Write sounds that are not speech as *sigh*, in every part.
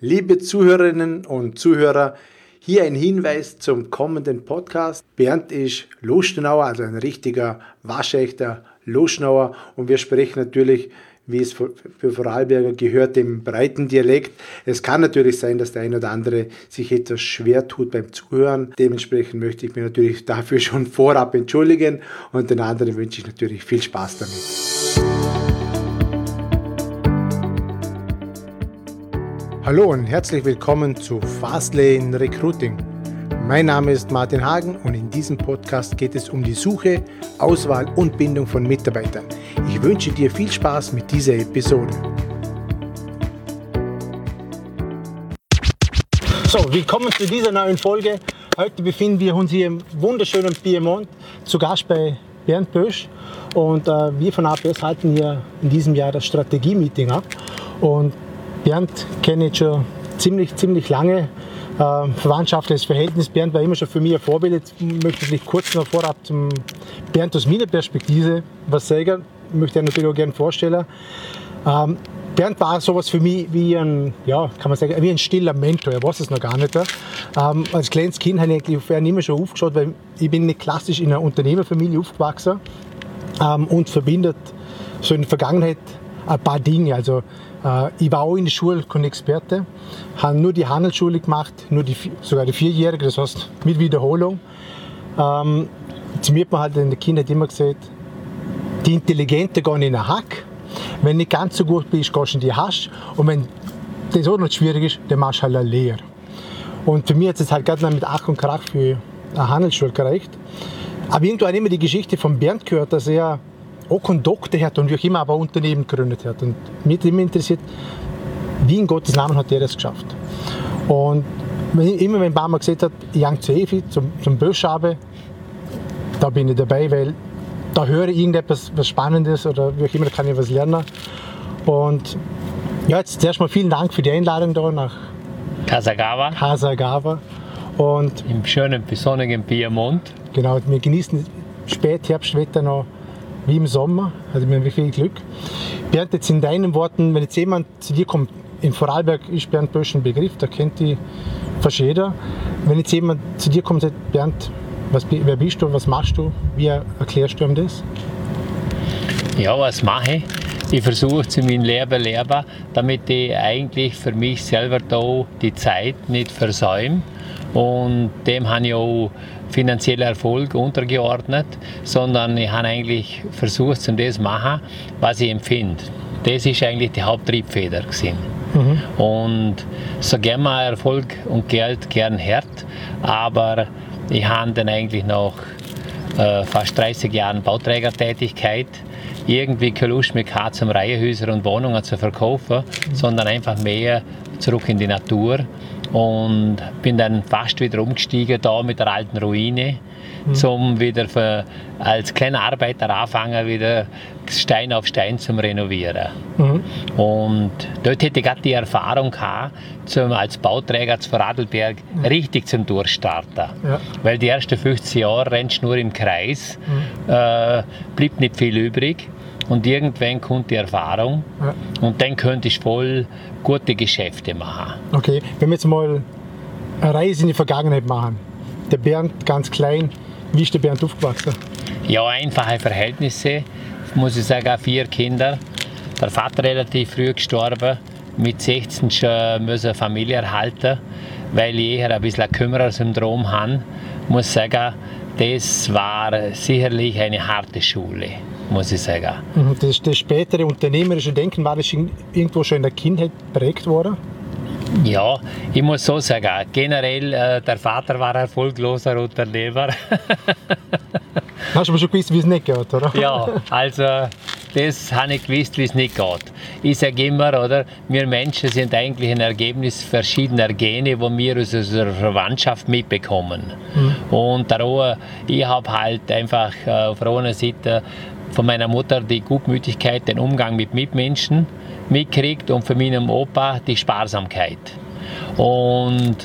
Liebe Zuhörerinnen und Zuhörer, hier ein Hinweis zum kommenden Podcast. Bernd ist Loschnauer, also ein richtiger, waschechter Loschnauer und wir sprechen natürlich wie es für Vorarlberger gehört, dem breiten Dialekt. Es kann natürlich sein, dass der ein oder andere sich etwas schwer tut beim Zuhören. Dementsprechend möchte ich mich natürlich *laughs* dafür schon vorab entschuldigen und den anderen wünsche ich natürlich viel Spaß damit. Hallo und herzlich willkommen zu Fastlane Recruiting. Mein Name ist Martin Hagen und in diesem Podcast geht es um die Suche, Auswahl und Bindung von Mitarbeitern. Ich wünsche dir viel Spaß mit dieser Episode. So, willkommen zu dieser neuen Folge. Heute befinden wir uns hier im wunderschönen Piemont zu Gast bei Bernd Bösch. Und äh, wir von APS halten hier in diesem Jahr das Strategie-Meeting ab. Und Bernd kenne ich schon ziemlich, ziemlich lange. Äh, verwandtschaftliches Verhältnis. Bernd war immer schon für mich ein Vorbild. Jetzt möchte ich kurz noch vorab zum Bernd aus meiner Perspektive was sagen. Ich möchte natürlich auch gerne vorstellen. Ähm, Bernd war sowas für mich wie ein, ja, kann man sagen, wie ein stiller Mentor. Er weiß es noch gar nicht. Ähm, als kleines Kind habe ich auf ihn immer schon aufgeschaut, weil ich bin nicht klassisch in einer Unternehmerfamilie aufgewachsen ähm, und verbindet so in der Vergangenheit ein paar Dinge. Also äh, ich war auch in der Schule kein Experte, habe nur die Handelsschule gemacht, nur die, sogar die Vierjährige, das heißt mit Wiederholung. Ähm, zu mir hat man halt in der Kindheit immer gesagt, die Intelligente gehen in den Hack, wenn du nicht ganz so gut bist, gehst du in die Hasch und wenn das auch noch schwierig ist, dann machst du halt eine Lehre. Und für mich hat es halt gerade mit Ach und Krach für eine Handelsschule gereicht. Aber ich immer die Geschichte von Bernd gehört, dass er auch keinen Doktor hat und wie auch immer, aber ein Unternehmen gegründet hat. Und mich immer interessiert, wie in Gottes Namen hat er das geschafft. Und immer wenn Bama gesagt hat, Young zu Evi, zum, zum Böschabe, da bin ich dabei, weil da höre ich irgendetwas was Spannendes oder wie auch immer, da kann ich was lernen. Und ja, jetzt zuerst mal vielen Dank für die Einladung da nach Kasagawa. Kasagawa. Und Im schönen, besonnigen Piemont. Genau, wir genießen Spätherbstwetter noch wie im Sommer. Also wir haben viel Glück. Bernd, jetzt in deinen Worten, wenn jetzt jemand zu dir kommt, in Vorarlberg ist Bernd Bösch ein Begriff, da kennt die fast jeder. Wenn jetzt jemand zu dir kommt und sagt, Bernd, was, wer bist du, was machst du, wie erklärst du ihm das? Ja, was mache ich? Ich versuche zu meinem Leben leben, damit ich eigentlich für mich selber da die Zeit nicht versäume. Und dem habe ich auch finanzieller Erfolg untergeordnet, sondern ich habe eigentlich versucht, zu das zu machen, was ich empfinde. Das ist eigentlich die Haupttriebfeder Mhm. Und so gern man Erfolg und Geld gern hört, aber ich habe dann eigentlich nach äh, fast 30 Jahren Bauträgertätigkeit irgendwie keine Lust mehr gehabt, zum Reihenhäuser und Wohnungen zu verkaufen, mhm. sondern einfach mehr zurück in die Natur und bin dann fast wieder umgestiegen da mit der alten Ruine, mhm. zum wieder für, als kleiner Arbeiter anfangen, wieder Stein auf Stein zu renovieren. Mhm. Und dort hätte ich gerade die Erfahrung gehabt, zum, als Bauträger zu Vorarlberg mhm. richtig zum Durchstarten. Ja. Weil die ersten 15 Jahre rennst du nur im Kreis, mhm. äh, blieb nicht viel übrig. Und irgendwann kommt die Erfahrung ja. und dann könnte ich voll gute Geschäfte machen. Okay, wenn wir jetzt mal eine Reise in die Vergangenheit machen. Der Bernd ganz klein, wie ist der Bernd aufgewachsen? Ja, einfache Verhältnisse, muss ich sagen, vier Kinder. Der Vater relativ früh gestorben, mit 16 schon müssen Familie erhalten, weil ich eher ein bisschen Kümmerersyndrom habe. Ich muss sagen, das war sicherlich eine harte Schule muss ich sagen. Mhm, das, das spätere unternehmerische Denken, war das irgendwo schon in der Kindheit prägt worden? Ja, ich muss so sagen, generell, äh, der Vater war erfolgloser Unternehmer. *laughs* Hast du aber schon gewusst, wie es nicht geht, oder? Ja, also das habe ich gewusst, wie es nicht geht. Ich sage immer, oder, wir Menschen sind eigentlich ein Ergebnis verschiedener Gene, die wir aus unserer Verwandtschaft mitbekommen. Mhm. Und darum, ich habe halt einfach äh, auf der einen Seite von meiner Mutter die Gutmütigkeit, den Umgang mit Mitmenschen mitkriegt und von meinem Opa die Sparsamkeit. Und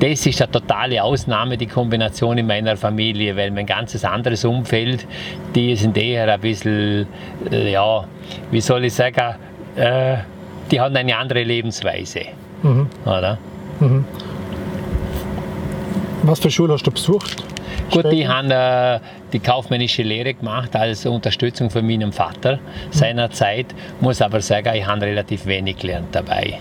das ist eine totale Ausnahme, die Kombination in meiner Familie, weil mein ganzes anderes Umfeld, die sind eher ein bisschen, äh, ja, wie soll ich sagen, äh, die haben eine andere Lebensweise. Oder? Was für Schule hast du besucht? Gut, ich habe äh, die kaufmännische Lehre gemacht als Unterstützung von meinem Vater seinerzeit. Muss aber sagen, ich habe relativ wenig gelernt dabei.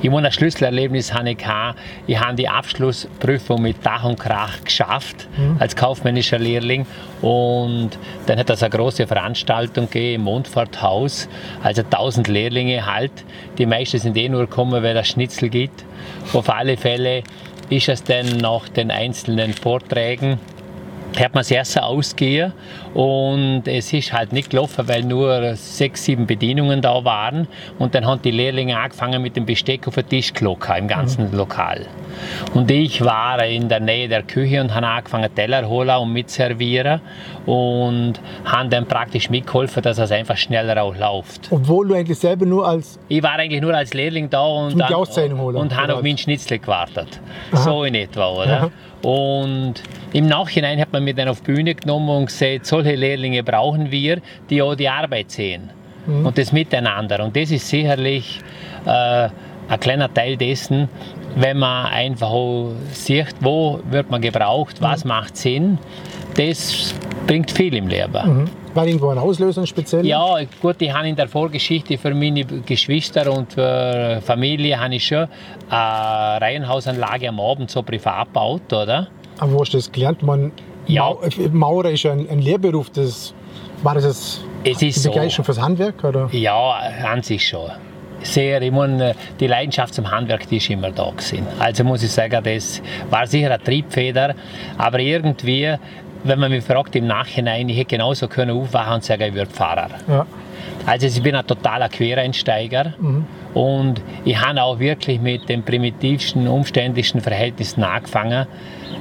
Ich meine, ein Schlüsselerlebnis habe ich gehabt. Ich habe die Abschlussprüfung mit Dach und Krach geschafft als kaufmännischer Lehrling. Und dann hat es eine große Veranstaltung gegeben im Mondforthaus. Also 1000 Lehrlinge halt. Die meisten sind eh nur gekommen, weil es Schnitzel gibt. Auf alle Fälle ist es dann nach den einzelnen Vorträgen hat man sehr, sehr ausgehen und es ist halt nicht gelaufen, weil nur sechs, sieben Bedienungen da waren und dann haben die Lehrlinge angefangen mit dem Besteck auf den Tisch gelockert im ganzen Lokal. Und ich war in der Nähe der Küche und habe angefangen Teller holen und mitservieren und habe dann praktisch mitgeholfen, dass es einfach schneller auch läuft. Obwohl du eigentlich selber nur als Ich war eigentlich nur als Lehrling da und, holen, und habe auf meinen Schnitzel gewartet. So in etwa, oder? Aha. Und im Nachhinein hat man mich dann auf die Bühne genommen und gesagt, solche Lehrlinge brauchen wir, die auch die Arbeit sehen. Mhm. Und das miteinander. Und das ist sicherlich äh, ein kleiner Teil dessen, wenn man einfach auch sieht, wo wird man gebraucht, Mhm. was macht Sinn. Das bringt viel im Leben. war irgendwo ein Auslöser speziell? Ja, gut, ich habe in der Vorgeschichte für meine Geschwister und Familie habe ich schon eine Reihenhausanlage am Abend so privat gebaut, oder? Aber wo hast du das gelernt? Man, Ja. Äh, Maurer ist ein, ein Lehrberuf. Das, war das, Es die ist so. Begeisterung fürs Handwerk? Oder? Ja, an sich schon. Sehr, ich meine, die Leidenschaft zum Handwerk, die ist immer da gewesen. Also muss ich sagen, das war sicher eine Triebfeder, aber irgendwie, wenn man mich fragt im Nachhinein, ich hätte genauso können aufwachen und sagen, ich würde Pfarrer. Ja. Also ich bin ein totaler Quereinsteiger und ich habe auch wirklich mit den primitivsten, umständlichsten Verhältnissen angefangen.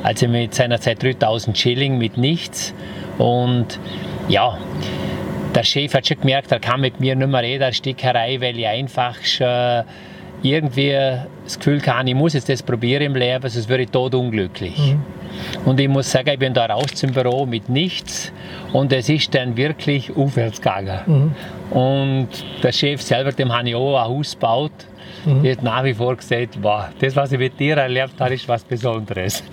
Also mit seinerzeit 3000 Schilling, mit nichts. Und ja, der Chef hat schon gemerkt, er kann mit mir nicht mehr reden, eine Stickerei, weil ich einfach schon irgendwie das Gefühl hatte, ich muss jetzt das probieren im Leben, sonst wäre ich todunglücklich. Und ich muss sagen, ich bin da raus zum Büro mit nichts und es ist dann wirklich aufwärts gegangen. Und der Chef selber, dem habe ich auch ein Haus gebaut. Der hat nach wie vor gesagt, wow, das, was ich mit dir erlebt habe, ist was Besonderes.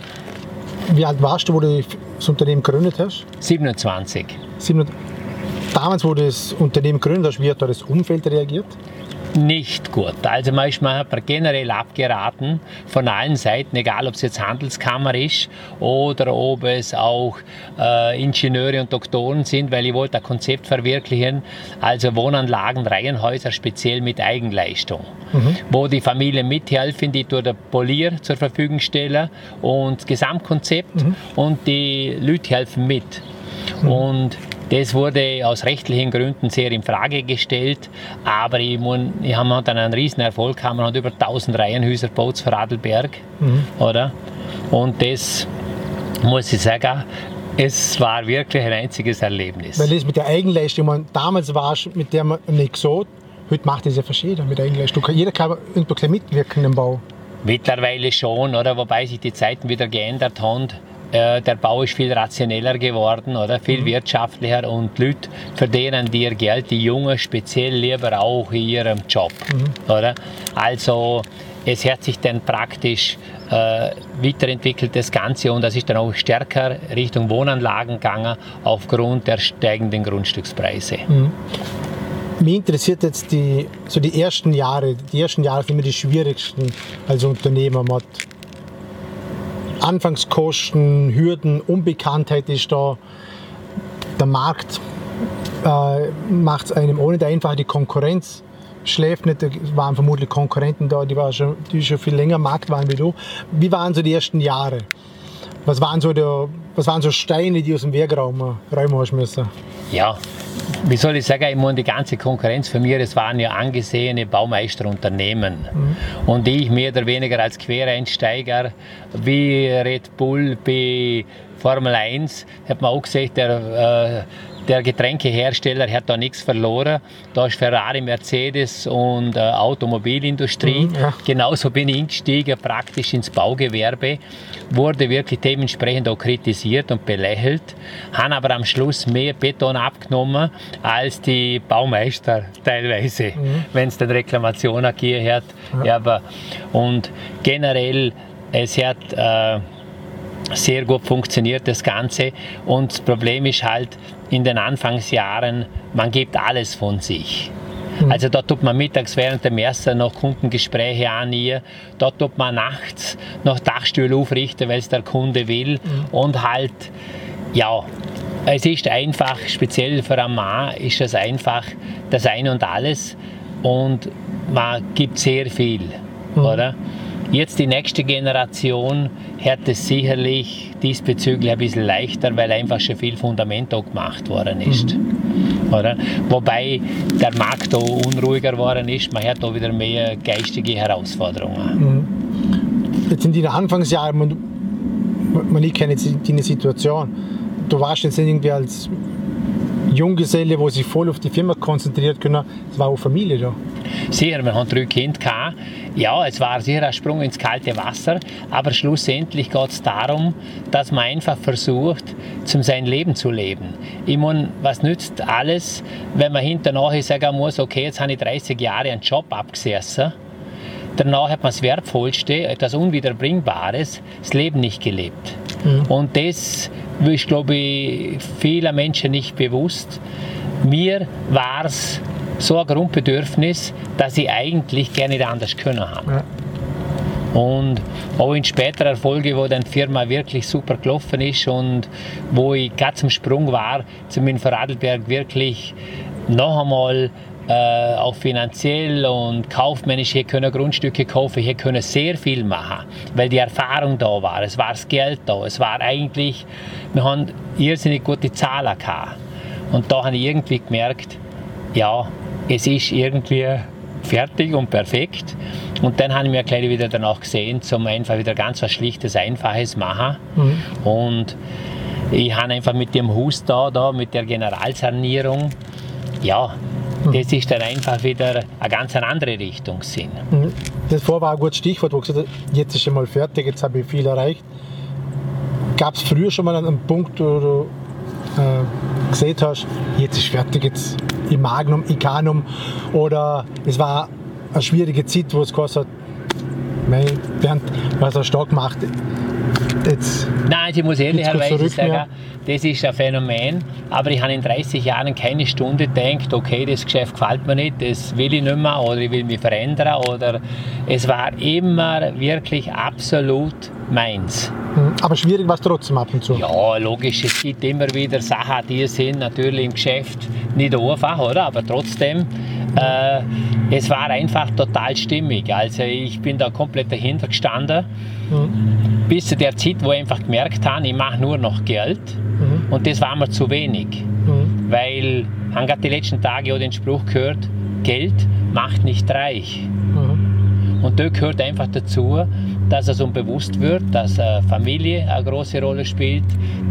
Wie alt warst du, wo du das Unternehmen gegründet hast? 27. 700 Damals, wo du das Unternehmen gegründet hast, wie hat da das Umfeld reagiert? Nicht gut. Also manchmal hat man generell abgeraten von allen Seiten, egal ob es jetzt Handelskammer ist oder ob es auch äh, Ingenieure und Doktoren sind, weil ich wollte ein Konzept verwirklichen, also Wohnanlagen, Reihenhäuser speziell mit Eigenleistung, wo die Familien mithelfen, die durch der Polier zur Verfügung stellen und das Gesamtkonzept und die Leute helfen mit. Und das wurde aus rechtlichen Gründen sehr in Frage gestellt, aber ich mein, ich habe dann einen riesen Erfolg gehabt. Man hat über 1000 Reihenhäuser gebaut für Adelberg, oder? Und das muss ich sagen, es war wirklich ein einziges Erlebnis. Weil das mit der Eigenleistung, man, damals war es mit der man nicht so, heute macht das ja jeder mit der Eigenleistung. Jeder kann ein bisschen mitwirken im Bau. Mittlerweile schon, oder? Wobei sich die Zeiten wieder geändert haben. Äh, der Bau ist viel rationeller geworden, oder? Viel wirtschaftlicher und die Leute verdienen dir Geld, die Jungen speziell lieber auch in ihrem Job, oder? Also es hat sich dann praktisch äh, weiterentwickelt das Ganze und das ist dann auch stärker Richtung Wohnanlagen gegangen aufgrund der steigenden Grundstückspreise. Mich interessiert jetzt die, so die ersten Jahre. Die ersten Jahre sind immer die schwierigsten als Unternehmer. Man hat Anfangskosten, Hürden, Unbekanntheit ist da. Der Markt äh, macht es einem ohne einfach die Konkurrenz schläft nicht. Da waren vermutlich Konkurrenten da, die, war schon, die schon viel länger am Markt waren wie du. Wie waren so die ersten Jahre? Was waren so, der, was waren so Steine, die aus dem Weg räumen, räumen hast müssen? Ja, wie soll ich sagen, ich meine, die ganze Konkurrenz für mich, das waren ja angesehene Baumeisterunternehmen. Und ich mehr oder weniger als Quereinsteiger, wie Red Bull bei Formel 1, hat man auch gesagt, der, äh, der Getränkehersteller hat da nichts verloren. Da ist Ferrari, Mercedes und äh, Automobilindustrie. Mhm, ja. Genauso bin ich eingestiegen praktisch ins Baugewerbe, wurde wirklich dementsprechend auch kritisiert und belächelt, haben aber am Schluss mehr Beton abgenommen als die Baumeister teilweise, mhm. wenn es dann Reklamationen gegeben hat. Ja. aber, und generell, es hat äh, sehr gut funktioniert das Ganze und das Problem ist halt in den Anfangsjahren, man gibt alles von sich. Mhm. Also da tut man mittags während der Messe noch Kundengespräche annehmen, da tut man nachts noch Dachstühle aufrichten, weil es der Kunde will mhm. und halt, ja, es ist einfach, speziell für einen Mann ist es einfach das Ein und Alles und man gibt sehr viel, mhm. oder? Jetzt die nächste Generation hat es sicherlich diesbezüglich ein bisschen leichter, weil einfach schon viel Fundament auch gemacht worden ist. Mhm. Oder? Wobei der Markt auch unruhiger geworden ist, man hat auch wieder mehr geistige Herausforderungen. Mhm. Jetzt in den Anfangsjahren, man, man jetzt die Situation, du warst jetzt irgendwie als Junggeselle, wo sich voll auf die Firma konzentriert können, es war auch Familie da. Sicher, wir haben drei Kinder gehabt. Ja, es war sicher ein Sprung ins kalte Wasser, aber schlussendlich geht es darum, dass man einfach versucht, zum sein Leben zu leben. Ich meine, was nützt alles, wenn man hinterher sagen muss, okay, jetzt habe ich 30 Jahre einen Job abgesessen, danach hat man das Wertvollste, etwas Unwiederbringbares, das Leben nicht gelebt. Mhm. Und das ist, glaube ich, vielen Menschen nicht bewusst. Mir war es so ein Grundbedürfnis, dass ich eigentlich gerne nicht anders können habe. Ja. Und auch in späterer Folge, wo dann die Firma wirklich super gelaufen ist und wo ich gerade zum Sprung war, zu meinem Vorarlberg wirklich noch einmal äh, auch finanziell und kaufmännisch hier können Grundstücke kaufen, hier können sehr viel machen, weil die Erfahrung da war, es war das Geld da, es war eigentlich, wir haben irrsinnig gute Zahlen gehabt. Und da habe ich irgendwie gemerkt, ja, es ist irgendwie fertig und perfekt. Und dann habe ich mir gleich wieder danach gesehen, zum einfach wieder ganz was Schlichtes, Einfaches machen. Mhm. Und ich habe einfach mit dem Haus da, da, mit der Generalsanierung, ja, mhm. das ist dann einfach wieder eine ganz andere Richtung Sinn. Mhm. Das war ein gutes Stichwort, wo gesagt jetzt ist schon mal fertig, jetzt habe ich viel erreicht. Gab es früher schon mal einen Punkt, wo du äh, gesehen hast, jetzt ist fertig, jetzt im Magnum, Icanum oder es war eine schwierige Zeit, wo es gesagt hat, Bernd, was hast du da gemacht? Jetzt Nein, ich muss ehrlicherweise sagen, mehr. das ist ein Phänomen, aber ich habe in 30 Jahren keine Stunde gedacht, okay, das Geschäft gefällt mir nicht, das will ich nicht mehr oder ich will mich verändern oder es war immer wirklich absolut meins. Mhm. Aber schwierig war es trotzdem ab und zu? Ja, logisch, es gibt immer wieder Sachen, die sind natürlich im Geschäft nicht einfach, oder? aber trotzdem äh, es war einfach total stimmig. Also ich bin da komplett dahinter gestanden. Mhm. Bis zu der Zeit, wo ich einfach gemerkt habe, ich mache nur noch Geld. Mhm. Und das war mir zu wenig. Mhm. Weil, ich habe die letzten Tage auch den Spruch gehört, Geld macht nicht reich. Mhm. Und da gehört einfach dazu, dass es um bewusst wird, dass äh, Familie eine große Rolle spielt,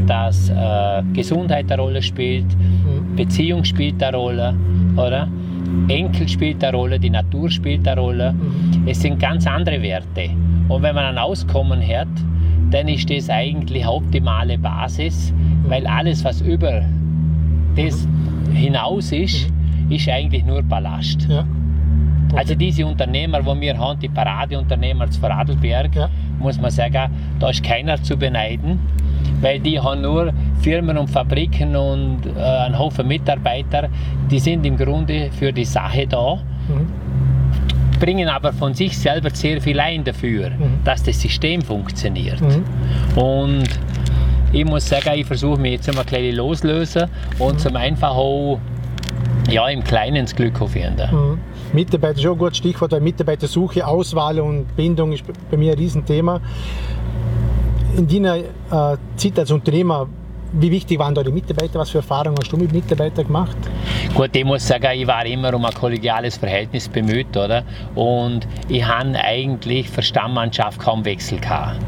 dass äh, Gesundheit eine Rolle spielt, mhm. Beziehung spielt eine Rolle, oder? Enkel spielt eine Rolle, die Natur spielt eine Rolle. Mhm. Es sind ganz andere Werte. Und wenn man ein Auskommen hat, dann ist das eigentlich eine optimale Basis, weil alles, was über das hinaus ist, mhm. ist eigentlich nur Ballast. Ja. Okay. Also diese Unternehmer, die wir haben, die Paradeunternehmer zu Vorarlberg, ja. muss man sagen, da ist keiner zu beneiden weil die haben nur Firmen und Fabriken und äh, einen Haufen Mitarbeiter, die sind im Grunde für die Sache da, mhm. bringen aber von sich selber sehr viel ein dafür, mhm. dass das System funktioniert. Mhm. Und ich muss sagen, ich versuche mich jetzt mal ein bisschen loslösen und mhm. zum einfach auch ja, im Kleinen das Glück finden. Mhm. Mitarbeiter ist auch ein gutes Stichwort, weil Mitarbeitersuche, Auswahl und Bindung ist bei mir ein Riesenthema in deiner äh, Zeit als Unternehmer, wie wichtig waren da die Mitarbeiter? Was für Erfahrungen hast du mit Mitarbeitern gemacht? Gut, ich muss sagen, ich war immer um ein kollegiales Verhältnis bemüht, oder? Und ich habe eigentlich für Stammmannschaft kaum Wechsel gehabt.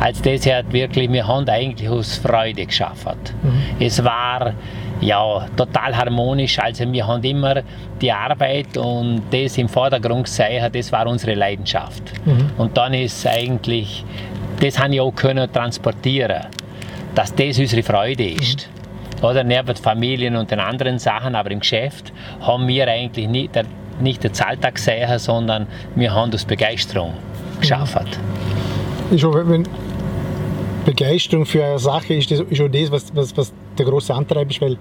Als das hat wirklich, wir haben eigentlich aus Freude geschafft. Mhm. Es war ja, total harmonisch. Also wir haben immer die Arbeit und das im Vordergrund gesehen, das war unsere Leidenschaft. Mhm. Und dann ist eigentlich, das habe ich auch können transportieren, dass das unsere Freude ist. Mhm. Oder neben Familien und den anderen Sachen, aber im Geschäft haben wir eigentlich nicht, der, nicht den Zahltag gesehen, sondern wir haben das Begeisterung geschaffen. Mhm. Ich hoffe, wenn Begeisterung für eine Sache ist, das, ist auch das, was, was, was der große Antreiber ist, weil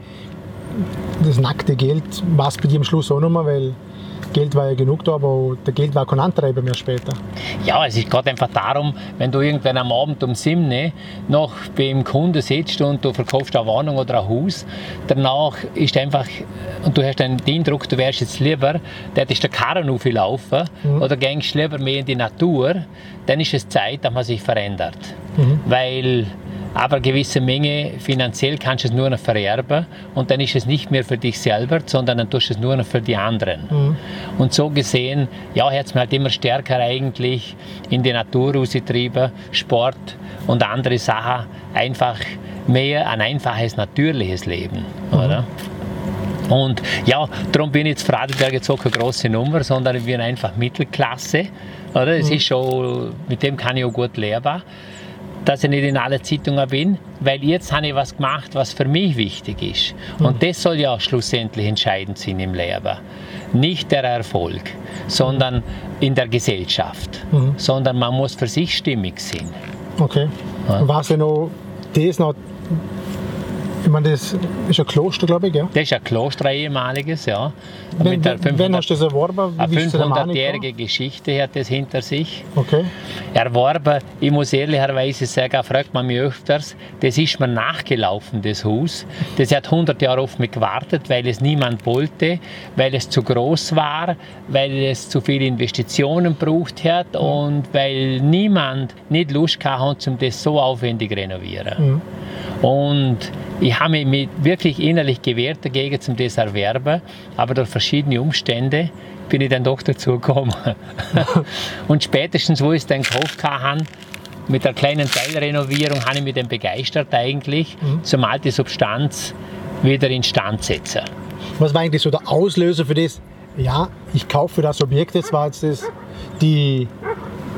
das nackte Geld war bei dir am Schluss auch nochmal, weil Geld war ja genug da, aber der Geld war kein Antreiber mehr später. Ja, es ist gerade einfach darum, wenn du irgendwann am Abend um 7 Uhr noch beim Kunden sitzt und du verkaufst eine Wohnung oder ein Haus, danach ist einfach, und du hast den Eindruck, du wärst jetzt lieber, der ist der Karren auflaufen mhm. oder gehst lieber mehr in die Natur, dann ist es Zeit, dass man sich verändert. Mhm. Weil aber eine gewisse Menge finanziell kannst du es nur noch vererben und dann ist es nicht mehr für dich selber, sondern dann tust du es nur noch für die anderen. Mhm. Und so gesehen, ja, hat es mir halt immer stärker eigentlich in die Natur rausgetrieben, Sport und andere Sachen, einfach mehr ein einfaches, natürliches Leben, mhm. oder? Und ja, darum bin ich jetzt Fradelberg jetzt auch keine große Nummer, sondern ich bin einfach Mittelklasse. Oder? Es mhm. ist schon, mit dem kann ich auch gut leben dass ich nicht in alle Zeitungen bin, weil jetzt habe ich was gemacht, was für mich wichtig ist. Und mhm. das soll ja schlussendlich entscheidend sein im Leben. Nicht der Erfolg, sondern in der Gesellschaft. Mhm. Sondern man muss für sich stimmig sein. Okay. Ja. Was ja noch, das noch ich meine, das ist ein Kloster, glaube ich, gell? Das ist ein Kloster, ein ehemaliges, ja. Wenn, wenn hast du das erworben? Wie eine 500-jährige Geschichte hat das hinter sich. Okay. Erworben, ich muss ehrlicherweise sagen, fragt man mich öfters, das ist mir nachgelaufen, das Haus. Das hat 100 Jahre auf mich gewartet, weil es niemand wollte, weil es zu groß war, weil es zu viele Investitionen braucht hat mhm. und weil niemand nicht Lust hatte, um das so aufwendig zu renovieren. Mhm. Und ich habe mich wirklich innerlich gewehrt dagegen, zum das erwerben, aber durch verschiedene Umstände bin ich dann doch dazu gekommen. *laughs* und spätestens, wo ich es dann gekauft habe, mit der kleinen Teilrenovierung, habe ich mich dann begeistert eigentlich, mhm. zumal die Substanz wieder instand setzen. Was war eigentlich so der Auslöser für das? Ja, ich kaufe das Objekt, jetzt war jetzt das die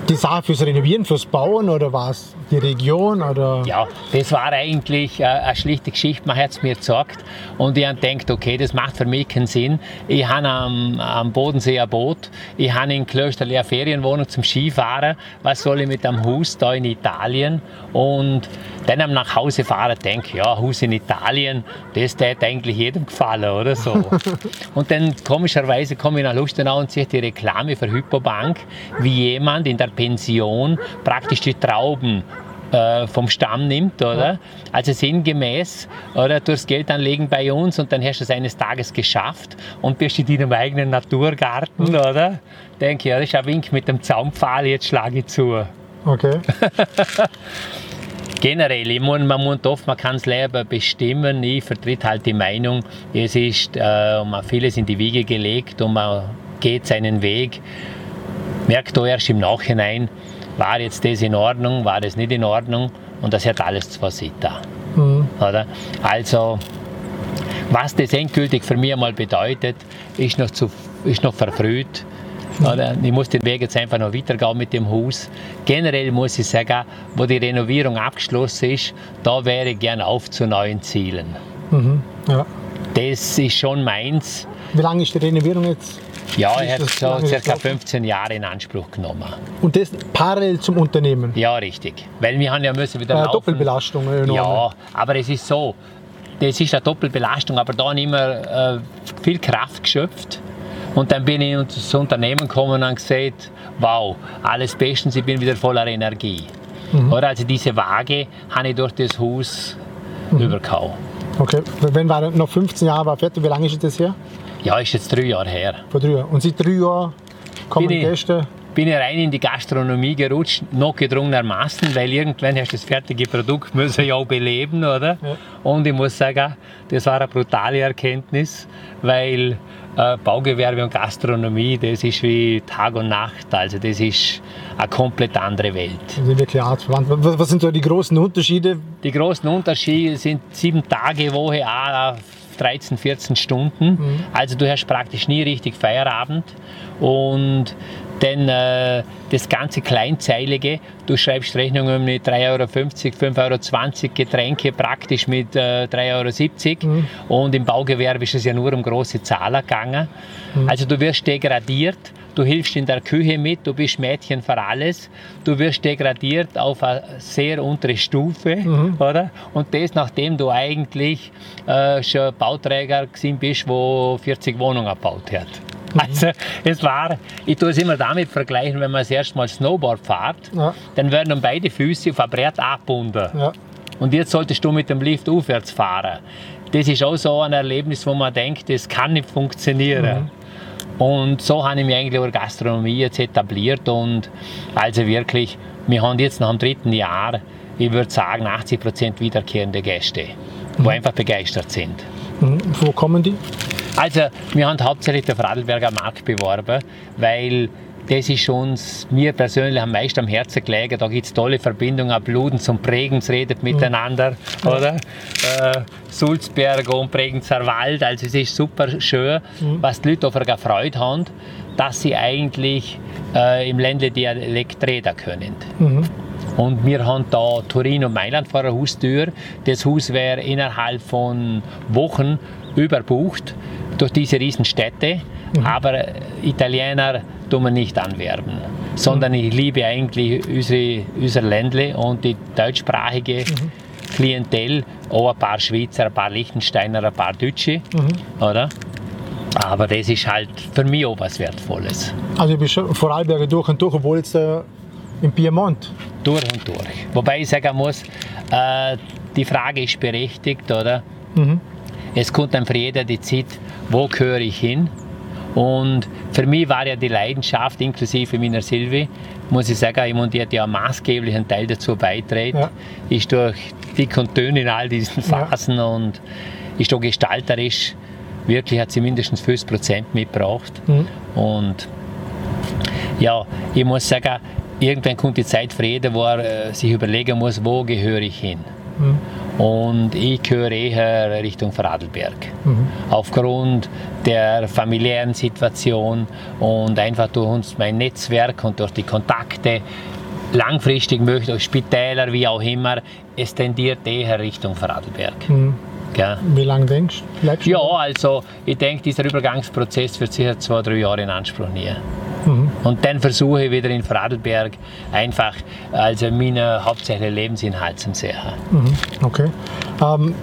die Sache fürs Renovieren, fürs Bauen oder war es die Region? Oder? Ja, das war eigentlich äh, eine schlichte Geschichte. Man hat es mir gesagt und ich habe gedacht, okay, das macht für mich keinen Sinn. Ich habe am, am Bodensee ein Boot, ich habe in Klösterl eine Ferienwohnung zum Skifahren. Was soll ich mit einem Haus da in Italien? Und dann am nach Hause fahren, denke ja, Haus in Italien, das hätte eigentlich jedem gefallen oder so. *laughs* und dann komischerweise komme ich nach Lustenau und sehe die Reklame für Hypobank, wie jemand in der Pension praktisch die Trauben äh, vom Stamm nimmt, oder? Also sinngemäß, oder? Durchs Geld anlegen bei uns und dann hast du es eines Tages geschafft und bist in deinem eigenen Naturgarten, mhm. oder? Denke, ja, das ist ein Wink mit dem Zaunpfahl, jetzt schlage ich zu. Okay. *laughs* Generell, ich meine, man muss oft, man kann das Leben bestimmen. Ich vertrete halt die Meinung, es ist äh, vieles in die Wiege gelegt und man geht seinen Weg merkt auch erst im Nachhinein, war jetzt das in Ordnung, war das nicht in Ordnung und das hat alles zwei Seiten. Mhm. Oder? Also, was das endgültig für mich einmal bedeutet, ist noch, zu, ist noch verfrüht. Oder? Ich muss den Weg jetzt einfach noch weitergehen mit dem Haus. Generell muss ich sagen, wo die Renovierung abgeschlossen ist, da wäre ich gerne auf zu neuen Zielen. Mhm. Ja. Das ist schon meins. Wie lange ist die Renovierung jetzt? Ja, er hat so circa 15 Jahre in Anspruch genommen. Und das parallel zum Unternehmen? Ja, richtig. Weil wir haben ja müssen wieder äh, laufen. Doppelbelastung. Enorme. Ja, aber es ist so, das ist eine Doppelbelastung, aber da immer äh, viel Kraft geschöpft. Und dann bin ich ins Unternehmen gekommen und gesagt, wow, alles bestens, ich bin wieder voller Energie. Mhm. Oder also diese Waage habe ich durch das Haus mhm. übergehauen. Okay, wenn war noch 15 Jahre war fertig, wie lange ist das her? Ja, ist jetzt drei Jahre her. Vor drei Jahren. Und seit drei Jahren kommen bin Gäste? bin ich rein in die Gastronomie gerutscht, noch gedrungenermaßen, weil irgendwann hast du das fertige Produkt müssen ja auch beleben, oder? Ja. Und ich muss sagen, das war eine brutale Erkenntnis, weil äh, Baugewerbe und Gastronomie, das ist wie Tag und Nacht, also das ist eine komplett andere Welt. sind wirklich artverwandt. Was sind so die großen Unterschiede? Die großen Unterschiede sind sieben Tage Woche, 13, 14 Stunden. Also du hast praktisch nie richtig Feierabend. Und dann äh, das ganze Kleinzeilige, du schreibst Rechnungen mit 3,50 Euro, 5,20 Euro, Getränke praktisch mit äh, 3,70 Euro. Und im Baugewerbe ist es ja nur um große Zahlen gegangen. Also du wirst degradiert du hilfst in der Küche mit, du bist Mädchen für alles, du wirst degradiert auf eine sehr untere Stufe, Mhm. oder? Und das, nachdem du eigentlich äh, schon Bauträger gewesen bist, wo 40 Wohnungen gebaut hat. Mhm. Also es war, ich tue es immer damit vergleichen, wenn man das erste Mal Snowboard fährt, Ja. dann werden dann beide Füße auf ein Brett abgebunden. Ja. Und jetzt solltest du mit dem Lift aufwärts fahren. Das ist auch so ein Erlebnis, wo man denkt, das kann nicht funktionieren. Und so habe ich mich eigentlich der Gastronomie jetzt etabliert und also wirklich, wir haben jetzt nach dem dritten Jahr, ich würde sagen, 80 Prozent wiederkehrende Gäste, die einfach begeistert sind. Mhm. Wo kommen die? Also, wir haben hauptsächlich den Vorarlberger Markt beworben, weil das ist uns, mir persönlich am meisten am Herzen gelegen. Da gibt es tolle Verbindungen, Bludens und Bregenz redet miteinander, oder? Äh, Sulzberg und Bregenzer Wald, also es ist super schön, was die Leute auf eine Freude haben, dass sie eigentlich äh, im Ländle Dialekt reden können. Mhm. Und wir haben da Turin und Mailand vor der Haustür. Das Haus wäre innerhalb von Wochen überbucht durch diese riesen Städte. Aber äh, Italiener tun wir nicht anwerben, sondern ich liebe eigentlich unsere, unser Ländle und die deutschsprachige Klientel, auch ein paar Schweizer, ein paar Liechtensteiner, ein paar Deutsche, oder? Aber das ist halt für mich auch was Wertvolles. Also du bist schon Vorarlberger durch und durch, obwohl jetzt äh, im Piemont. durch und durch. Wobei ich sagen muss, äh, die Frage ist berechtigt, oder? Mhm. Es kommt dann für jeden die Zeit, wo gehöre ich hin? Und für mich war ja die Leidenschaft, inklusive meiner Silvi, muss ich sagen, die hat ja einen maßgeblichen Teil dazu beigetragen, Ja. ist durch dick und dünn in all diesen Ja. Phasen und ist auch gestalterisch, wirklich hat sie mindestens 50 Prozent mitgebracht. Mhm. Und ja, ich muss sagen, irgendwann kommt die Zeit für jeden, wo er äh, sich überlegen muss, wo gehöre ich hin. Mhm. Und ich gehöre eher Richtung Vorarlberg. Mhm. Aufgrund der familiären Situation und einfach durch uns, mein Netzwerk und durch die Kontakte, langfristig möchte ich Spitäler, wie auch immer, es tendiert eher Richtung Vorarlberg. Mhm. Gell? Wie lange denkst du? Bleibst du? Ja, also ich denke, dieser Übergangsprozess wird sicher zwei, drei Jahre in Anspruch nehmen. Und dann versuche ich wieder in Vorarlberg einfach also meinen hauptsächlichen Lebensinhalt zu sehen. Mhm. Okay. Ähm,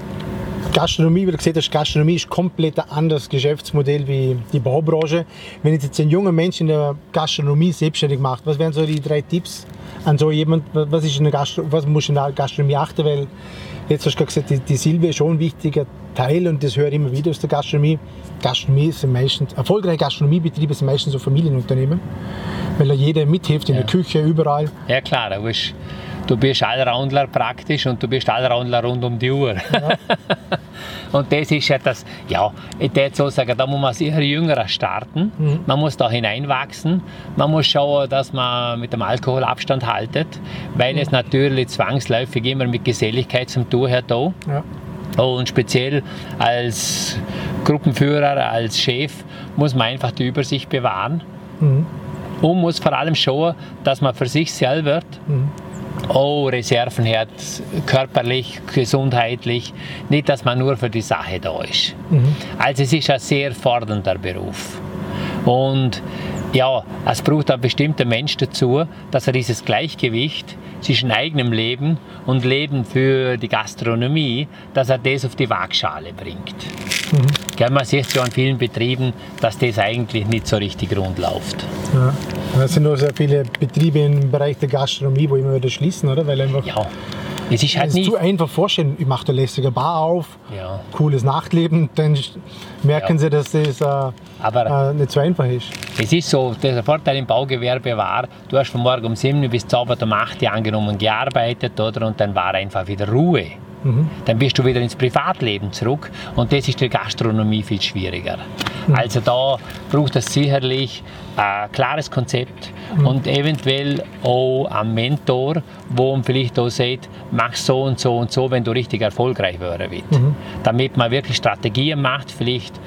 Gastronomie, wie du gesagt hast, Gastronomie ist komplett ein anderes Geschäftsmodell wie die Baubranche. Wenn jetzt ein junger Mensch in der Gastronomie selbstständig macht, was wären so die drei Tipps an so jemand, was, ist in der Gastro was muss in der Gastronomie achten? Weil jetzt hast du gerade gesagt, die, die Silbe ist schon ein wichtiger Teil und das höre ich immer wieder aus der Gastronomie. Gastronomie sind meistens, erfolgreiche Gastronomiebetriebe sind meistens so Familienunternehmen, weil da jeder mithilft in Ja. der Küche, überall. Ja klar, du bist, du bist Allroundler praktisch und du bist Allroundler rund um die Uhr. *laughs* und das ist ja das, ja, ich würde so sagen, da muss man sicher jüngerer starten. Man muss da hineinwachsen. Man muss schauen, dass man mit dem Alkohol Abstand haltet, weil es natürlich zwangsläufig immer mit Geselligkeit zum tun hat. Auch. Ja. Und speziell als Gruppenführer, als Chef muss man einfach die Übersicht bewahren Mhm. Und muss vor allem schauen, dass man für sich selber Mhm. auch Reserven hat, körperlich, gesundheitlich, nicht, dass man nur für die Sache da ist. Mhm. Also es ist ein sehr fordernder Beruf. Und ja, es braucht ein bestimmter Mensch dazu, dass er dieses Gleichgewicht zwischen eigenem Leben und Leben für die Gastronomie, dass er das auf die Waagschale bringt. Gell, man sieht ja an vielen Betrieben, dass das eigentlich nicht so richtig rund läuft. Ja. Es sind nur sehr viele Betriebe im Bereich der Gastronomie, wo immer wieder schließen, oder? Weil einfach Ja, es ist halt es nicht... zu einfach vorstellen, ich mache da lässige Bar auf, Ja. cooles Nachtleben, dann merken Ja. sie, dass das äh, äh, nicht so einfach ist. Es ist so, der Vorteil im Baugewerbe war, du hast von morgen um 7 Uhr bis zu Abend um 8 Uhr angenommen gearbeitet, oder? Und dann war einfach wieder Ruhe. Mhm. Dann bist du wieder ins Privatleben zurück und das ist der Gastronomie viel schwieriger. Mhm. Also da braucht es sicherlich ein klares Konzept mhm. und eventuell auch einen Mentor, wo man vielleicht auch sagt, mach so und so und so, wenn du richtig erfolgreich werden willst. Mhm. Damit man wirklich Strategien macht, vielleicht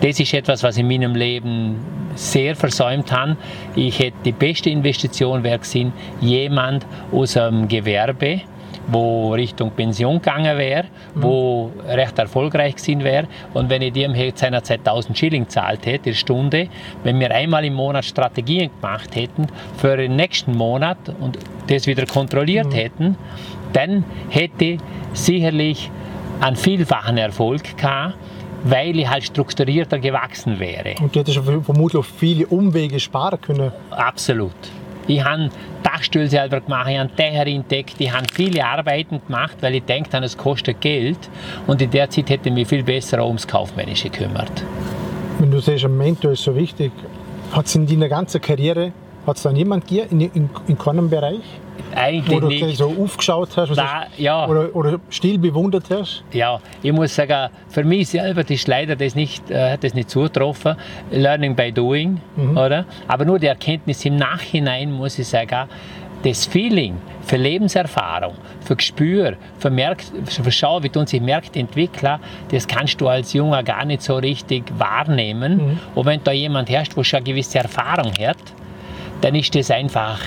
das ist etwas, was in meinem Leben sehr versäumt habe. Ich hätte die beste Investition wäre gewesen, jemand aus einem Gewerbe, wo Richtung Pension gegangen wäre, mhm. wo recht erfolgreich gewesen wäre. Und wenn ich dem jetzt seinerzeit 1000 Schilling zahlt hätte, in Stunde, wenn wir einmal im Monat Strategien gemacht hätten für den nächsten Monat und das wieder kontrolliert mhm. hätten, dann hätte ich sicherlich einen vielfachen Erfolg gehabt weil ich halt strukturierter gewachsen wäre. Und du hättest vermutlich viele Umwege sparen können. Absolut. Ich habe Dachstuhl selber gemacht, ich habe Dächer entdeckt, ich habe viele Arbeiten gemacht, weil ich denke, es kostet Geld. Und in der Zeit hätte ich mich viel besser ums Kaufmännische gekümmert. Wenn du sagst, ein Mentor ist so wichtig, hat es in deiner ganzen Karriere hat es da gegeben in, in, in keinem Bereich? Eigentlich wo du nicht. so aufgeschaut hast da, ja. oder, oder still bewundert hast? Ja, ich muss sagen, für mich selber ist leider das nicht, äh, das nicht zugetroffen. Learning by doing, mhm. oder? Aber nur die Erkenntnis im Nachhinein, muss ich sagen, das Feeling für Lebenserfahrung, für Gespür, für, Merk für Schau, wie tun sich Märkte entwickeln, das kannst du als Junger gar nicht so richtig wahrnehmen. Mhm. Und wenn da jemand herrscht, wo schon eine gewisse Erfahrung hat, dann ist das einfach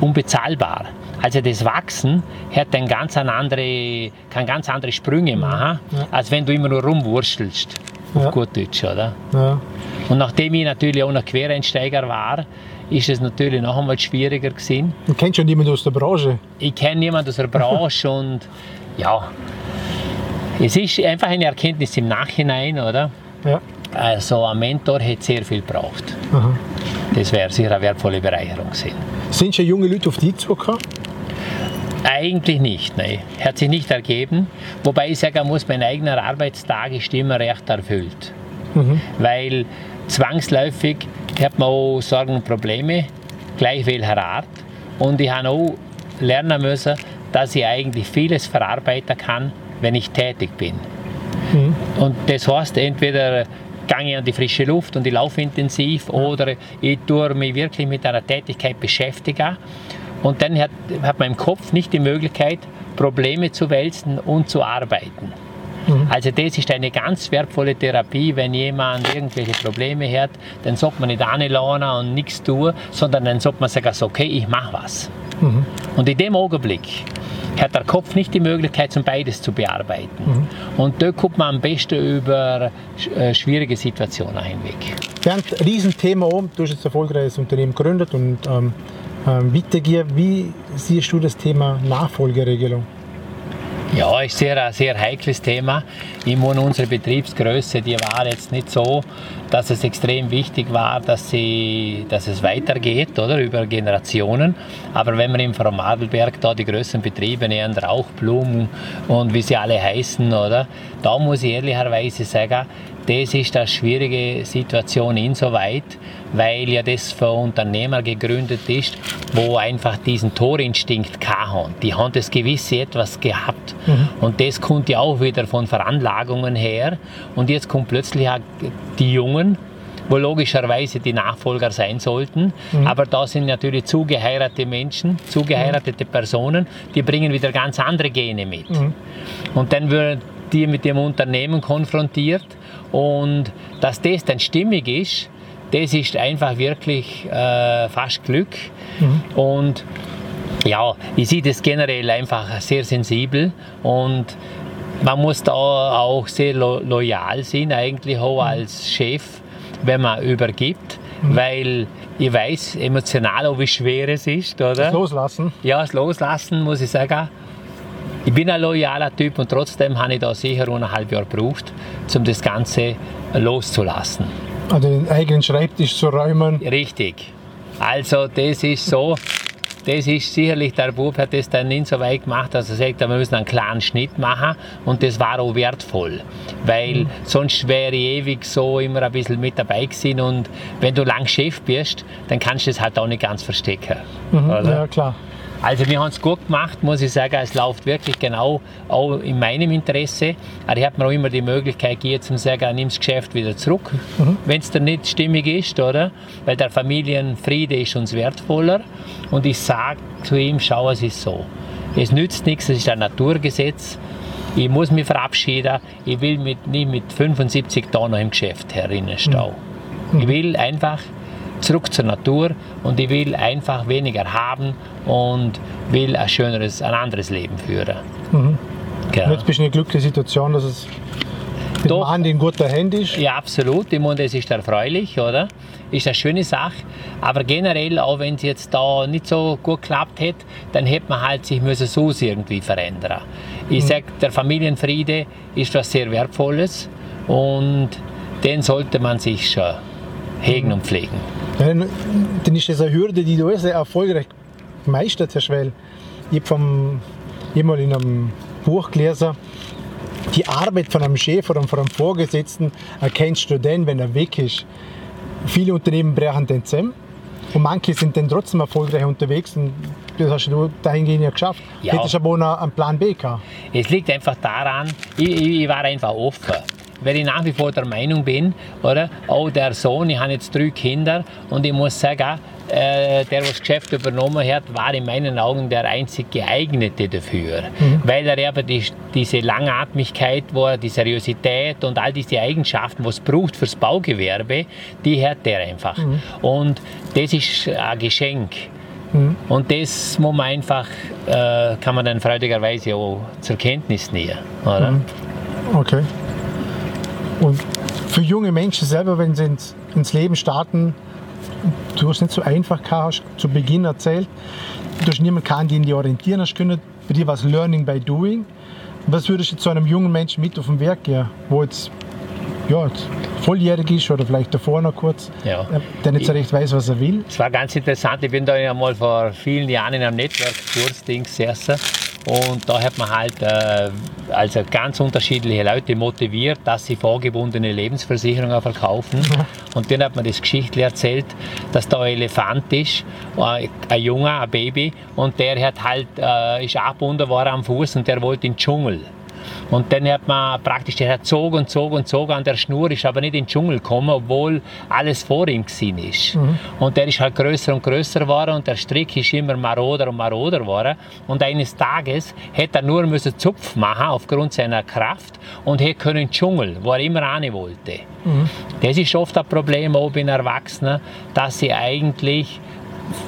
unbezahlbar. Also das Wachsen hat dann ganz andere, kann ganz andere Sprünge machen, ja. als wenn du immer nur rumwurstelst. Auf ja. gut Deutsch, oder? Ja. Und nachdem ich natürlich auch noch Quereinsteiger war, ist es natürlich noch einmal schwieriger gewesen. Du kennst schon niemanden aus der Branche? Ich kenne niemanden aus der Branche *laughs* und ja, es ist einfach eine Erkenntnis im Nachhinein, oder? Ja. Also ein Mentor hat sehr viel gebraucht. Aha. Das wäre sicher eine wertvolle Bereicherung gewesen. Sind schon junge Leute auf dich zugekommen? Eigentlich nicht, nein. Hat sich nicht ergeben. Wobei ich sagen muss, mein eigener Arbeitstag ist immer recht erfüllt. Mhm. Weil zwangsläufig hat man auch Sorgen und Probleme, gleich welcher Art. Und ich habe auch lernen müssen, dass ich eigentlich vieles verarbeiten kann, wenn ich tätig bin. Mhm. Und das heißt, entweder gehe an die frische Luft und ich laufe intensiv oder ich tue mich wirklich mit einer Tätigkeit beschäftigen. Und dann hat, hat mein Kopf nicht die Möglichkeit, Probleme zu wälzen und zu arbeiten. Mhm. Also das ist eine ganz wertvolle Therapie, wenn jemand irgendwelche Probleme hat, dann sollte man nicht anlassen und nichts tun, sondern dann sollte man sagen, okay, ich mache was. Mhm. Und in dem Augenblick hat der Kopf nicht die Möglichkeit, um beides zu bearbeiten. Mhm. Und da guckt man am besten über äh, schwierige Situationen hinweg. Bernd, Riesenthema. Du hast jetzt ein erfolgreiches Unternehmen gegründet und ähm, ähm. Wie siehst du das Thema Nachfolgeregelung? Ja, ist sehr, ein sehr heikles Thema. Ich meine, unsere Betriebsgröße, die war jetzt nicht so, dass es extrem wichtig war, dass, sie, dass es weitergeht, oder, über Generationen. Aber wenn man im Madelberg da die größeren Betriebe nehmen, Rauchblumen und wie sie alle heißen, oder, da muss ich ehrlicherweise sagen, das ist eine schwierige Situation insoweit, weil ja das für Unternehmer gegründet ist, wo einfach diesen Torinstinkt haben. Die haben das gewisse etwas gehabt. Mhm. Und das kommt ja auch wieder von Veranlagungen her. Und jetzt kommt plötzlich auch die Jungen, wo logischerweise die Nachfolger sein sollten. Mhm. Aber da sind natürlich zugeheiratete Menschen, zugeheiratete Personen, die bringen wieder ganz andere Gene mit. Mhm. Und dann wird die mit dem Unternehmen konfrontiert und dass das dann stimmig ist, das ist einfach wirklich äh, fast Glück. Mhm. Und ja, ich sehe das generell einfach sehr sensibel und man muss da auch sehr lo loyal sein, eigentlich auch mhm. als Chef, wenn man übergibt, mhm. weil ich weiß emotional auch, wie schwer es ist, oder? Das Loslassen? Ja, das Loslassen, muss ich sagen. Ich bin ein loyaler Typ und trotzdem habe ich da sicher eineinhalb Jahre gebraucht, um das Ganze loszulassen. Also den eigenen Schreibtisch zu räumen? Richtig. Also das ist so, das ist sicherlich, der Bub hat das dann nicht so weit gemacht, dass er sagt, wir müssen einen kleinen Schnitt machen und das war auch wertvoll, weil mhm. sonst wäre ich ewig so immer ein bisschen mit dabei gewesen und wenn du lang Chef bist, dann kannst du es halt auch nicht ganz verstecken. Mhm, ja, klar. Also wir haben es gut gemacht, muss ich sagen. Es läuft wirklich genau auch in meinem Interesse. Aber ich habe mir auch immer die Möglichkeit gegeben, zu sagen, nimm das Geschäft wieder zurück, mhm. wenn es dir nicht stimmig ist, oder? Weil der Familienfriede ist uns wertvoller. Und ich sage zu ihm, schau, es ist so. Es nützt nichts, es ist ein Naturgesetz. Ich muss mich verabschieden. Ich will mit, nicht mit 75 Tonnen im Geschäft herinnen stehen. Mhm. Ich will einfach zurück zur Natur und ich will einfach weniger haben und will ein schöneres, ein anderes Leben führen. Mhm. Genau. Jetzt bist du in einer glücklichen Situation, dass es mit Doch, Mann in guter Hände ist. Ja, absolut. Ich meine, das ist erfreulich, oder? Ist eine schöne Sache. Aber generell, auch wenn es jetzt da nicht so gut geklappt hätte, dann hätte man halt sich müssen so irgendwie verändern. Ich mhm. sage, der Familienfriede ist was sehr Wertvolles und den sollte man sich schon hegen und pflegen. Dann, dann ist das eine Hürde, die du sehr erfolgreich gemeistert hast, weil ich habe mal in einem Buch gelesen, die Arbeit von einem Chef oder von einem Vorgesetzten erkennst du dann, wenn er weg ist. Viele Unternehmen brechen den zusammen und manche sind dann trotzdem erfolgreich unterwegs und das hast du dahingehend ja geschafft. Ja. Hättest aber auch einen Plan B gehabt. Es liegt einfach daran, ich, ich war einfach offen weil ich nach wie vor der Meinung bin, oder? Auch der Sohn, ich habe jetzt drei Kinder und ich muss sagen, äh, der, was das Geschäft übernommen hat, war in meinen Augen der einzig geeignete dafür. Mhm. Weil er eben die, diese Langatmigkeit, wo er die Seriosität und all diese Eigenschaften, was es braucht fürs Baugewerbe, die hat er einfach. Mhm. Und das ist ein Geschenk. Mhm. Und das muss man einfach, äh, kann man dann freudigerweise auch zur Kenntnis nehmen. Oder? Mhm. Okay. Und für junge Menschen selber, wenn sie ins, ins Leben starten, du hast nicht so einfach hast zu Beginn erzählt, du hast niemanden gehabt, den die orientieren hast können. Bei dir war es Learning by Doing. Was würdest du zu einem jungen Menschen mit auf den Weg gehen, wo jetzt, ja, jetzt volljährig ist oder vielleicht davor noch kurz, ja. der nicht so recht weiß, was er will? Es war ganz interessant. Ich bin da ja mal vor vielen Jahren in einem Network-Kurs-Ding gesessen und da hat man halt äh, also ganz unterschiedliche Leute motiviert, dass sie vorgebundene Lebensversicherungen verkaufen. *laughs* Und dann hat man das Geschichte erzählt, dass da ein Elefant ist, äh, ein Junge, ein Baby, und der hat halt, äh, ist abgebunden worden am Fuß und der wollte in den Dschungel. Und dann hat man praktisch, der hat zog und zog und zog an der Schnur, ist aber nicht in den Dschungel gekommen, obwohl alles vor ihm gewesen ist. Mhm. Und der ist halt größer und größer geworden und der Strick ist immer maroder und maroder geworden. Und eines Tages hätte er nur müssen Zupf machen aufgrund seiner Kraft und hätte können in den Dschungel, wo er immer rein wollte. Mhm. Das ist oft ein Problem auch bei Erwachsenen, dass sie eigentlich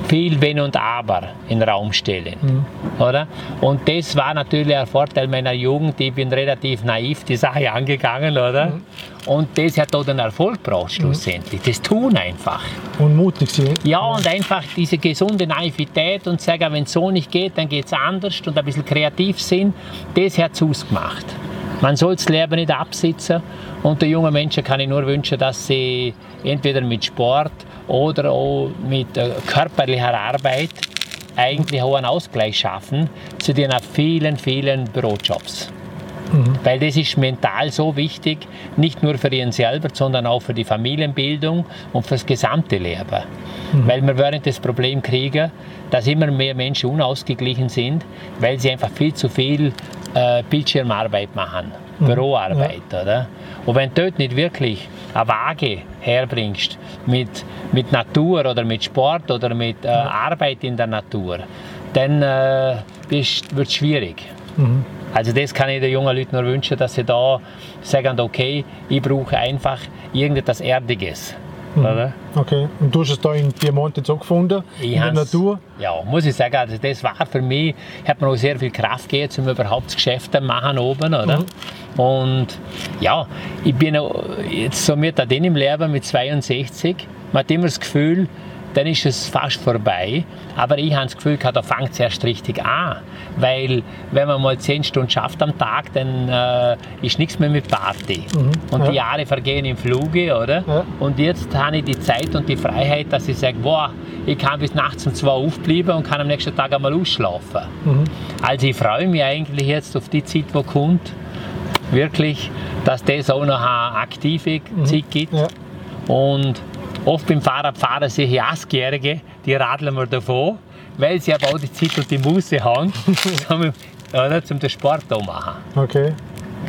viel Wenn und Aber in den Raum stellen. Mhm. Oder? Und das war natürlich ein Vorteil meiner Jugend. Ich bin relativ naiv die Sache angegangen. Oder? Mhm. Und das hat auch den Erfolg gebracht, schlussendlich. Das tun einfach. Und mutig sein. Ja, und einfach diese gesunde Naivität und sagen, wenn es so nicht geht, dann geht es anders und ein bisschen kreativ sind, das hat es ausgemacht. Man soll das Leben nicht absitzen und den jungen Menschen kann ich nur wünschen, dass sie entweder mit Sport oder auch mit körperlicher Arbeit eigentlich auch einen Ausgleich schaffen zu den vielen, vielen Bürojobs. Mhm. Weil das ist mental so wichtig, nicht nur für ihn selber, sondern auch für die Familienbildung und für das gesamte Leben. Mhm. Weil wir während das Problem kriegen, dass immer mehr Menschen unausgeglichen sind, weil sie einfach viel zu viel äh, Bildschirmarbeit machen, mhm. Büroarbeit. Ja. Oder? Und wenn du dort nicht wirklich eine Waage herbringst mit, mit Natur oder mit Sport oder mit äh, Arbeit in der Natur, dann äh, wird es schwierig. Mhm. Also das kann ich den jungen Leuten nur wünschen, dass sie da sagen, okay, ich brauche einfach irgendetwas Erdiges. Mhm. Okay, und du hast es da in Piemonte so gefunden, ich in der Natur? Ja, muss ich sagen, also das war für mich, hat mir auch sehr viel Kraft gegeben, um überhaupt das Geschäft zu machen oben, oder? Mhm. Und ja, ich bin jetzt so mit im Leben mit 62, man hat immer das Gefühl, dann ist es fast vorbei. Aber ich habe das Gefühl, da fängt es erst richtig an. Weil, wenn man mal 10 Stunden schafft am Tag, dann äh, ist nichts mehr mit Party. Mhm. Und ja. die Jahre vergehen im Fluge, oder? Ja. Und jetzt habe ich die Zeit und die Freiheit, dass ich sage, boah, ich kann bis nachts um zwei aufbleiben und kann am nächsten Tag einmal ausschlafen. Mhm. Also ich freue mich eigentlich jetzt auf die Zeit, die kommt. Wirklich, dass das auch noch eine aktive mhm. Zeit gibt. Ja. Und Oft beim Fahrradfahren sehe ich Askjährige, die radeln wir davon. weil sie aber auch die Zeit und die Muße haben, *laughs* zum, oder, zum den Sport da machen. Okay.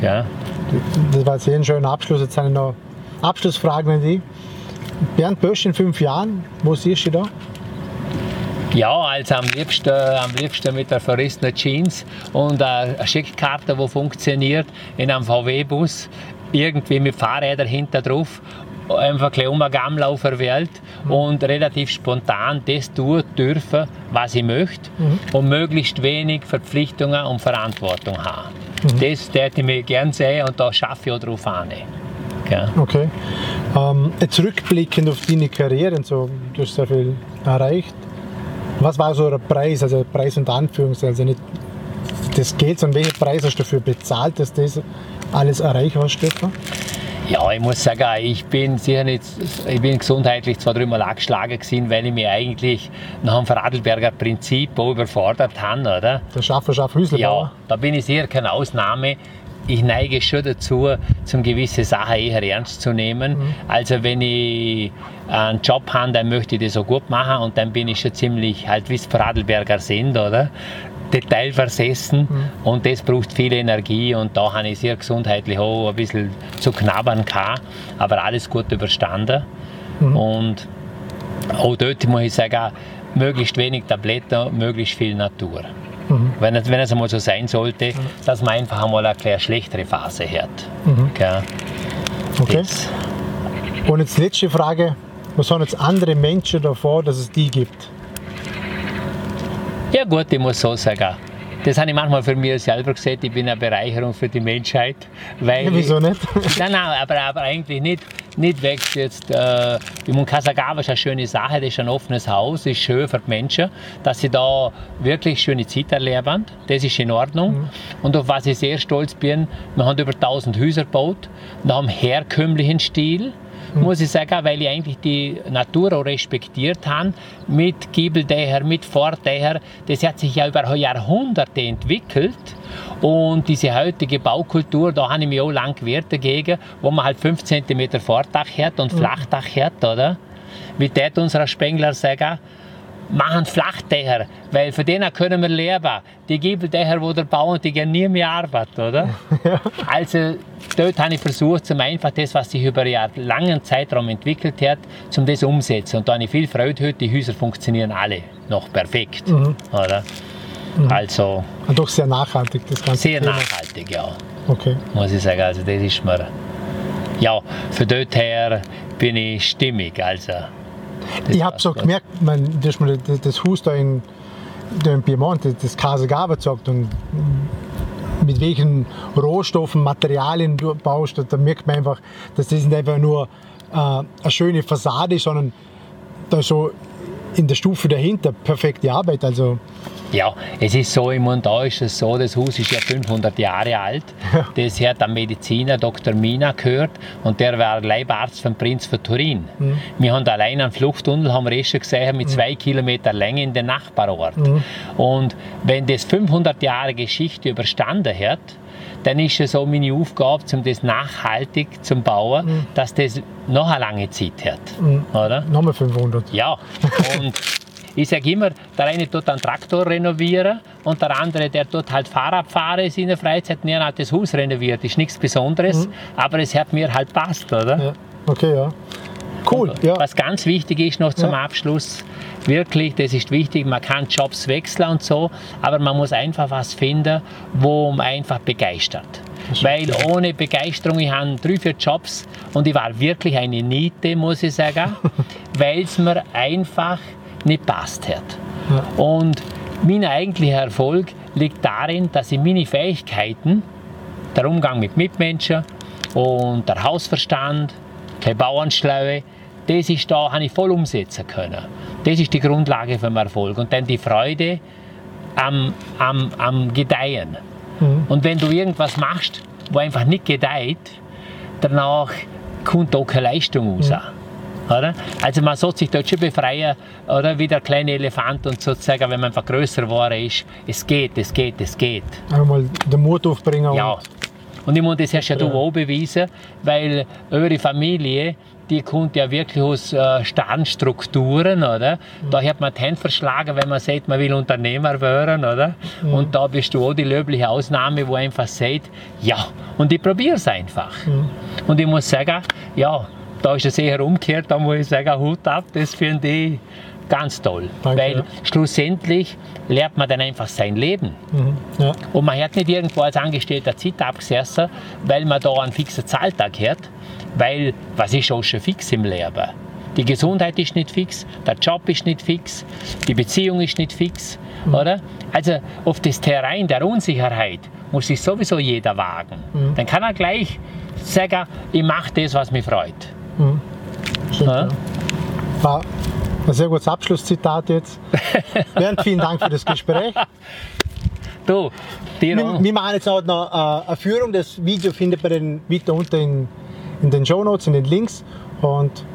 Ja. Das war jetzt hier ein schöner Abschluss. Jetzt sind noch Abschlussfragen an die. Bernd Bösch in fünf Jahren, wo siehst du da? Ja, also am liebsten, am liebsten mit der verrissenen Jeans und eine Schickkarte, die funktioniert, in einem VW-Bus, irgendwie mit Fahrrädern hinter drauf, einfach ein bisschen umgegangen auf der Welt und relativ spontan das tun dürfen, was ich möchte und möglichst wenig Verpflichtungen und Verantwortung haben. Das hätte ich mir gerne sehen und da schaffe ich auch drauf an. Ja. Okay. Ähm, jetzt rückblickend auf deine Karriere, und so, du hast sehr viel erreicht. Was war so der Preis, also Preis und Anführungszeichen, also nicht das Geld, sondern welchen Preis hast du dafür bezahlt, dass das alles erreicht hast, Stefan? Ja, ich muss sagen, ich bin sicher nicht, ich bin gesundheitlich zwar dreimal angeschlagen gewesen, weil ich mich eigentlich nach dem Vorarlberger Prinzip auch überfordert habe, oder? Der Schaffer, Schaff, Hüslerbauer. Ja, da bin ich sicher keine Ausnahme. Ich neige schon dazu, zum gewisse Sachen eher ernst zu nehmen. Also wenn ich einen Job habe, dann möchte ich das so gut machen und dann bin ich schon ziemlich, halt wie es Vorarlberger sind, oder? Detailversessen und das braucht viel Energie und da habe ich sehr gesundheitlich auch ein bisschen zu knabbern gehabt, aber alles gut überstanden und auch dort muss ich sagen, möglichst wenig Tabletten, möglichst viel Natur. Wenn, es, wenn es einmal so sein sollte, dass man einfach einmal eine kleine schlechtere Phase hat. Gell? Okay. Das- Und jetzt letzte Frage. Was haben jetzt andere Menschen davor, dass es die gibt? Ja gut, ich muss so sagen. Das habe ich manchmal für mich selber gesehen, ich bin eine Bereicherung für die Menschheit. Weil Ja, wieso nicht? *laughs* Nein, nein, aber, aber eigentlich nicht, nicht wächst jetzt. Äh, meine, Kasagawa ist eine schöne Sache, das ist ein offenes Haus, das ist schön für die Menschen, dass sie da wirklich schöne Zeit erleben. Das ist in Ordnung. Und auf was ich sehr stolz bin, wir haben über 1000 Häuser gebaut, nach einem herkömmlichen Stil. Muss ich sagen, weil ich eigentlich die Natur auch respektiert habe, mit Giebeldächer, mit Vordächer. Das hat sich ja über Jahrhunderte entwickelt. Und diese heutige Baukultur, da habe ich mich auch lang gewehrt dagegen, wo man halt 5 cm Vordach hat und Flachdach hat, oder? Wie tät unser Spengler sagen, machen Flachdächer, weil von denen können wir leben. Die Giebeldächer, die der bauen, die gehen nie mehr arbeiten, oder? Also dort habe ich versucht, zum einfach das, was sich über einen langen Zeitraum entwickelt hat, zum das umsetzen. Und da habe ich viel Freude heute, die Häuser funktionieren alle noch perfekt, oder? Also Und doch sehr nachhaltig, das ganze sehr Thema. nachhaltig, ja Okay. muss ich sagen. Also das ist mir, ja, von dort her bin ich stimmig. Also, Ich habe so gemerkt, man, das, das Haus da in, da in Piemont, das- das Kasagava gesagt und mit welchen Rohstoffen, Materialien du baust, da, da merkt man einfach, dass das nicht einfach nur äh, eine schöne Fassade ist, sondern da so in der Stufe dahinter perfekte Arbeit. Also Ja, es ist so, im Mund da ist es so, das Haus ist ja 500 Jahre alt. Das hat am Mediziner Dr. Mina gehört und der war Leibarzt vom Prinz von Turin. Wir haben allein einen Fluchttunnel, haben wir erst schon gesehen, mit zwei Kilometer Länge in den Nachbarort. Und wenn das 500 Jahre Geschichte überstanden hat, dann ist es so meine Aufgabe, um das nachhaltig zu bauen, dass das noch eine lange Zeit hat. Oder? nochmal 500. Ja, und ich sage immer, der eine tut einen Traktor renovieren und der andere, der tut halt Fahrrad fahren in seiner Freizeit. Und er hat das Haus renoviert, ist nichts Besonderes, aber es hat mir halt passt, oder? Ja. Okay, ja. Cool, ja. Was ganz wichtig ist noch zum Ja. Abschluss, wirklich, das ist wichtig, man kann Jobs wechseln und so, aber man muss einfach was finden, wo man einfach begeistert. Weil ohne Begeisterung, ich habe drei, vier Jobs und ich war wirklich eine Niete, muss ich sagen, *laughs* weil es mir einfach nicht passt hat. Ja. Und mein eigentlicher Erfolg liegt darin, dass ich meine Fähigkeiten, der Umgang mit Mitmenschen und der Hausverstand, die Bauernschlaue, das ist da, habe ich voll umsetzen können. Das ist die Grundlage für den Erfolg. Und dann die Freude am, am, am Gedeihen. Und wenn du irgendwas machst, wo einfach nicht gedeiht, danach kommt auch keine Leistung raus. Oder? Also man sollte sich dort schon befreien, oder? wie der kleine Elefant und sozusagen, wenn man einfach größer geworden ist, es geht, es geht, es geht. Einfach mal den Mut aufbringen. Ja. Und, ich meine, das hast ja du auch bewiesen, weil eure Familie, die kommt ja wirklich aus äh, Standstrukturen, oder? Da hat man die Hände verschlagen, wenn man sagt, man will Unternehmer werden, oder? Und da bist du auch die löbliche Ausnahme, wo einfach sagt, ja, und ich probiere es einfach. Und ich muss sagen, ja, da ist es eher umgekehrt, da muss ich sagen, Hut ab, das finde ich ganz toll. Danke, weil ja. schlussendlich lernt man dann einfach sein Leben. Mhm. Ja. Und man hat nicht irgendwo als Angestellter Zeit abgesessen, weil man da einen fixen Zahltag hat. Weil, was ist auch schon fix im Leben? Die Gesundheit ist nicht fix, der Job ist nicht fix, die Beziehung ist nicht fix, oder? Also auf das Terrain der Unsicherheit muss sich sowieso jeder wagen. Dann kann er gleich sagen, ich mache das, was mich freut. Stimmt, Ja. ja. Ein sehr gutes Abschlusszitat jetzt. *laughs* Bernd, vielen Dank für das Gespräch. Du, dir Wir, wir machen jetzt auch noch äh, eine Führung. Das Video findet man dann weiter unten in, in den Show Notes, in den Links. Und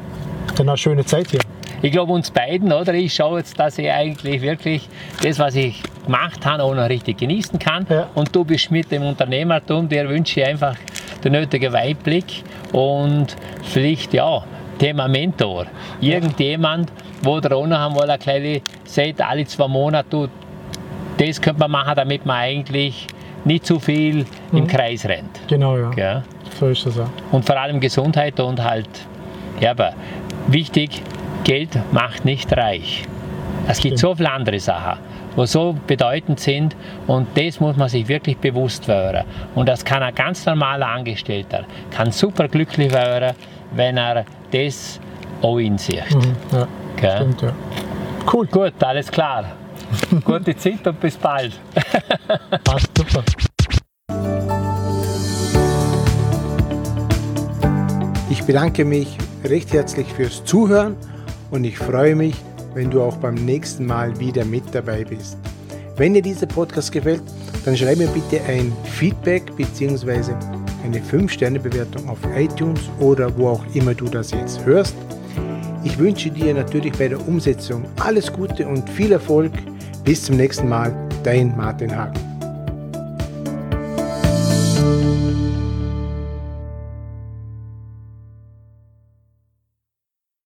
dann eine schöne Zeit hier. Ich glaube uns beiden, oder? Ich schaue jetzt, dass ich eigentlich wirklich das, was ich gemacht habe, auch noch richtig genießen kann. Ja. Und du bist mit dem Unternehmertum, der wünsche ich einfach den nötigen Weitblick und vielleicht, ja, Thema Mentor. Irgendjemand, wo noch einmal ein kleines, sagt, alle zwei Monate, das könnte man machen, damit man eigentlich nicht zu viel im Kreis rennt. Genau, ja. Gell? So ist das auch. Und vor allem Gesundheit und halt, ja, aber wichtig, Geld macht nicht reich. Es gibt so viele andere Sachen, die so bedeutend sind und das muss man sich wirklich bewusst werden. Und das kann ein ganz normaler Angestellter, kann super glücklich werden, wenn er das auch in sich. Mhm. Ja, Gell? stimmt, ja. Cool, Gut, alles klar. *laughs* Gute Zeit und bis bald. *laughs* passt super. Ich bedanke mich recht herzlich fürs Zuhören und ich freue mich, wenn du auch beim nächsten Mal wieder mit dabei bist. Wenn dir dieser Podcast gefällt, dann schreib mir bitte ein Feedback bzw. eine 5-Sterne-Bewertung auf iTunes oder wo auch immer du das jetzt hörst. Ich wünsche dir natürlich bei der Umsetzung alles Gute und viel Erfolg. Bis zum nächsten Mal, dein Martin Hagen.